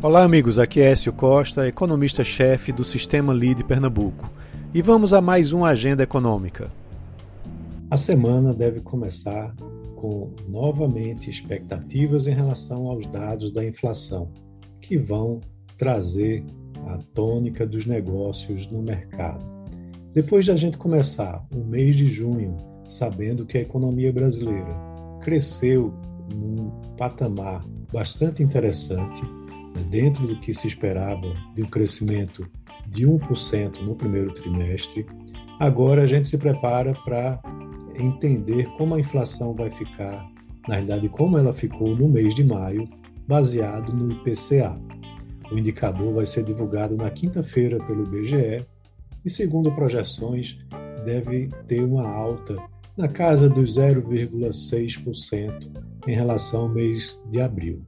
Olá, amigos. Aqui é Écio Costa, economista-chefe do Sistema LIDE Pernambuco. E vamos a mais uma agenda econômica. A semana deve começar com novamente expectativas em relação aos dados da inflação, que vão trazer a tônica dos negócios no mercado. Depois de a gente começar o mês de junho sabendo que a economia brasileira cresceu num patamar bastante interessante, dentro do que se esperava de um crescimento de 1% no primeiro trimestre. Agora a gente se prepara para entender como a inflação vai ficar, na realidade, como ela ficou no mês de maio, baseado no IPCA. O indicador vai ser divulgado na quinta-feira pelo IBGE e, segundo projeções, deve ter uma alta na casa dos 0,6% em relação ao mês de abril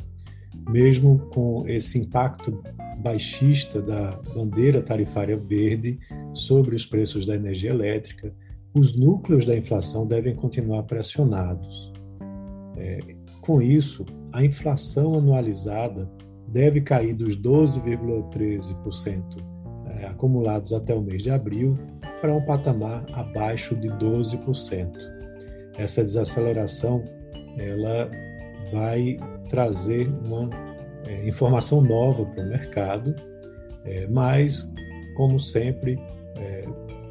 mesmo com esse impacto baixista da bandeira tarifária verde sobre os preços da energia elétrica, os núcleos da inflação devem continuar pressionados. É, com isso, a inflação anualizada deve cair dos 12,13% é, acumulados até o mês de abril para um patamar abaixo de 12%. Essa desaceleração ela vai trazer uma é, informação nova para o mercado, é, mas, como sempre, é,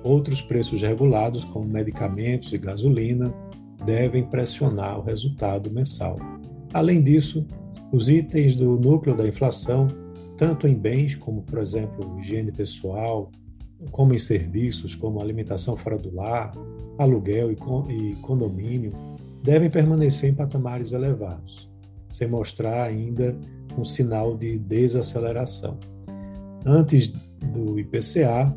outros preços regulados, como medicamentos e gasolina, devem pressionar o resultado mensal. Além disso, os itens do núcleo da inflação, tanto em bens, como, por exemplo, higiene pessoal, como em serviços, como alimentação fora do lar, aluguel e condomínio, devem permanecer em patamares elevados sem mostrar ainda um sinal de desaceleração. Antes do IPCA,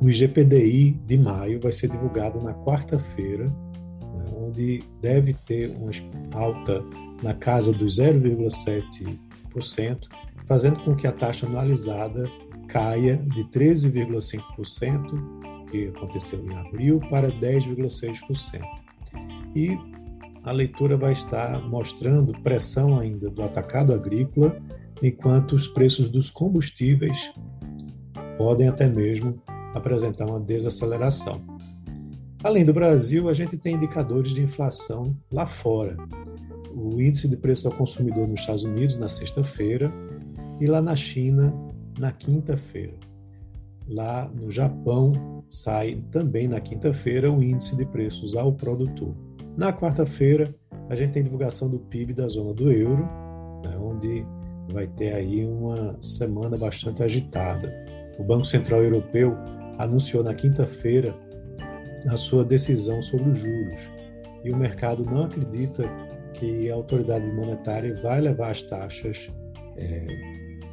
o IGPDI de maio vai ser divulgado na quarta-feira, né, onde deve ter uma alta na casa dos 0,7%, fazendo com que a taxa anualizada caia de 13,5%, que aconteceu em abril, para 10,6%. E a leitura vai estar mostrando pressão ainda do atacado agrícola, enquanto os preços dos combustíveis podem até mesmo apresentar uma desaceleração. Além do Brasil, a gente tem indicadores de inflação lá fora. O índice de preço ao consumidor nos Estados Unidos na sexta-feira e lá na China na quinta-feira. Lá no Japão sai também na quinta-feira o índice de preços ao produtor. Na quarta-feira, a gente tem divulgação do PIB da zona do euro, né, onde vai ter aí uma semana bastante agitada. O Banco Central Europeu anunciou na quinta-feira a sua decisão sobre os juros e o mercado não acredita que a autoridade monetária vai levar as taxas é,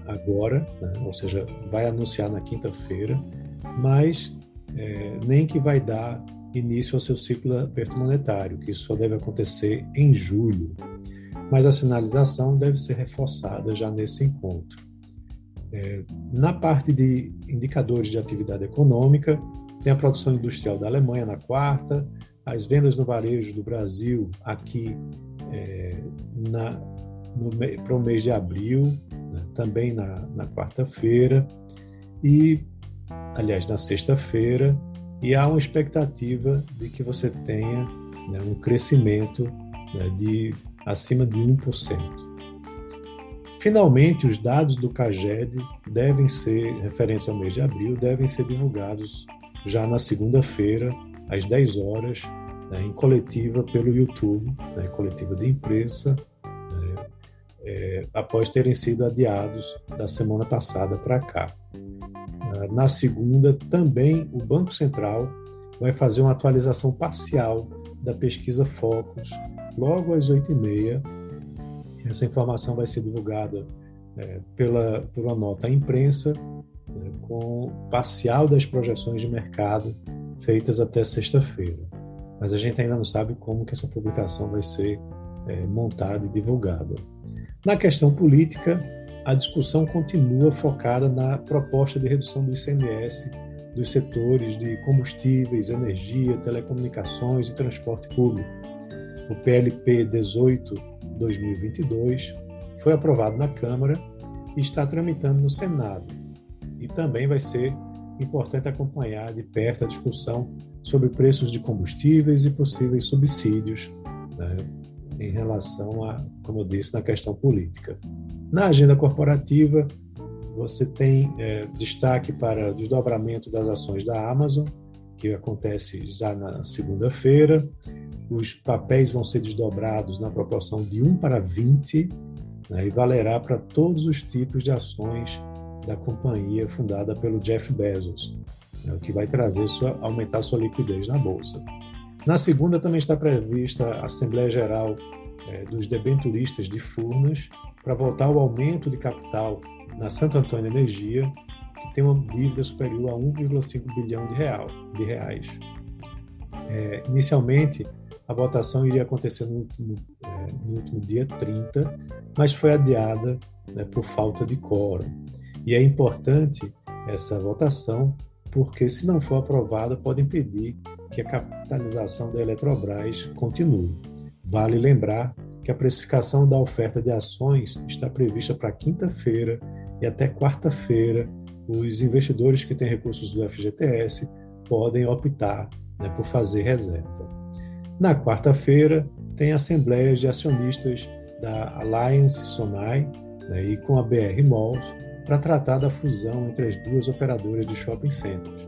agora, né, ou seja, vai anunciar na quinta-feira, mas é, nem que vai dar início ao seu ciclo de aperto monetário, que isso só deve acontecer em julho. Mas a sinalização deve ser reforçada já nesse encontro. É, na parte de indicadores de atividade econômica, tem a produção industrial da Alemanha na quarta, as vendas no varejo do Brasil aqui é, para o mês de abril, né, também na, na quarta-feira, e, aliás, na sexta-feira, e há uma expectativa de que você tenha né, um crescimento né, de acima de 1%. Finalmente, os dados do CAGED devem ser, referência ao mês de abril, devem ser divulgados já na segunda-feira, às 10 horas, né, em coletiva pelo YouTube, né, coletiva de imprensa, né, é, após terem sido adiados da semana passada para cá. Na segunda, também o Banco Central vai fazer uma atualização parcial da pesquisa Focus logo às 8h30. Essa informação vai ser divulgada é, pela, uma nota à imprensa, né, com parcial das projeções de mercado feitas até sexta-feira. Mas a gente ainda não sabe como que essa publicação vai ser é, montada e divulgada. Na questão política, a discussão continua focada na proposta de redução do ICMS dos setores de combustíveis, energia, telecomunicações e transporte público. O PLP 18-2022 foi aprovado na Câmara e está tramitando no Senado. E também vai ser importante acompanhar de perto a discussão sobre preços de combustíveis e possíveis subsídios né, em relação a, como eu disse, na questão política. Na agenda corporativa, você tem é, destaque para o desdobramento das ações da Amazon, que acontece já na segunda-feira. Os papéis vão ser desdobrados na proporção de 1 para 20 né, e valerá para todos os tipos de ações da companhia fundada pelo Jeff Bezos, né, o que vai trazer sua, aumentar sua liquidez na bolsa. Na segunda também está prevista a Assembleia Geral é, dos Debenturistas de Furnas para votar o aumento de capital na Santo Antônio Energia, que tem uma dívida superior a 1,5 bilhão de, real, de reais. É, inicialmente, a votação iria acontecer no último, é, no último dia 30, mas foi adiada né, por falta de quórum. E é importante essa votação, porque se não for aprovada, pode impedir que a capitalização da Eletrobras continue. Vale lembrar que a precificação da oferta de ações está prevista para quinta-feira e até quarta-feira os investidores que têm recursos do FGTS podem optar né, por fazer reserva. Na quarta-feira, tem assembleias de acionistas da Alliance Sonai né, e com a BR Malls para tratar da fusão entre as duas operadoras de shopping centers.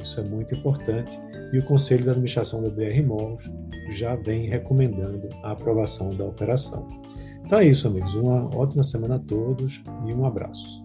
Isso é muito importante e o Conselho de Administração da BR Malls já vem recomendando a aprovação da operação. Então é isso, amigos. Uma ótima semana a todos e um abraço.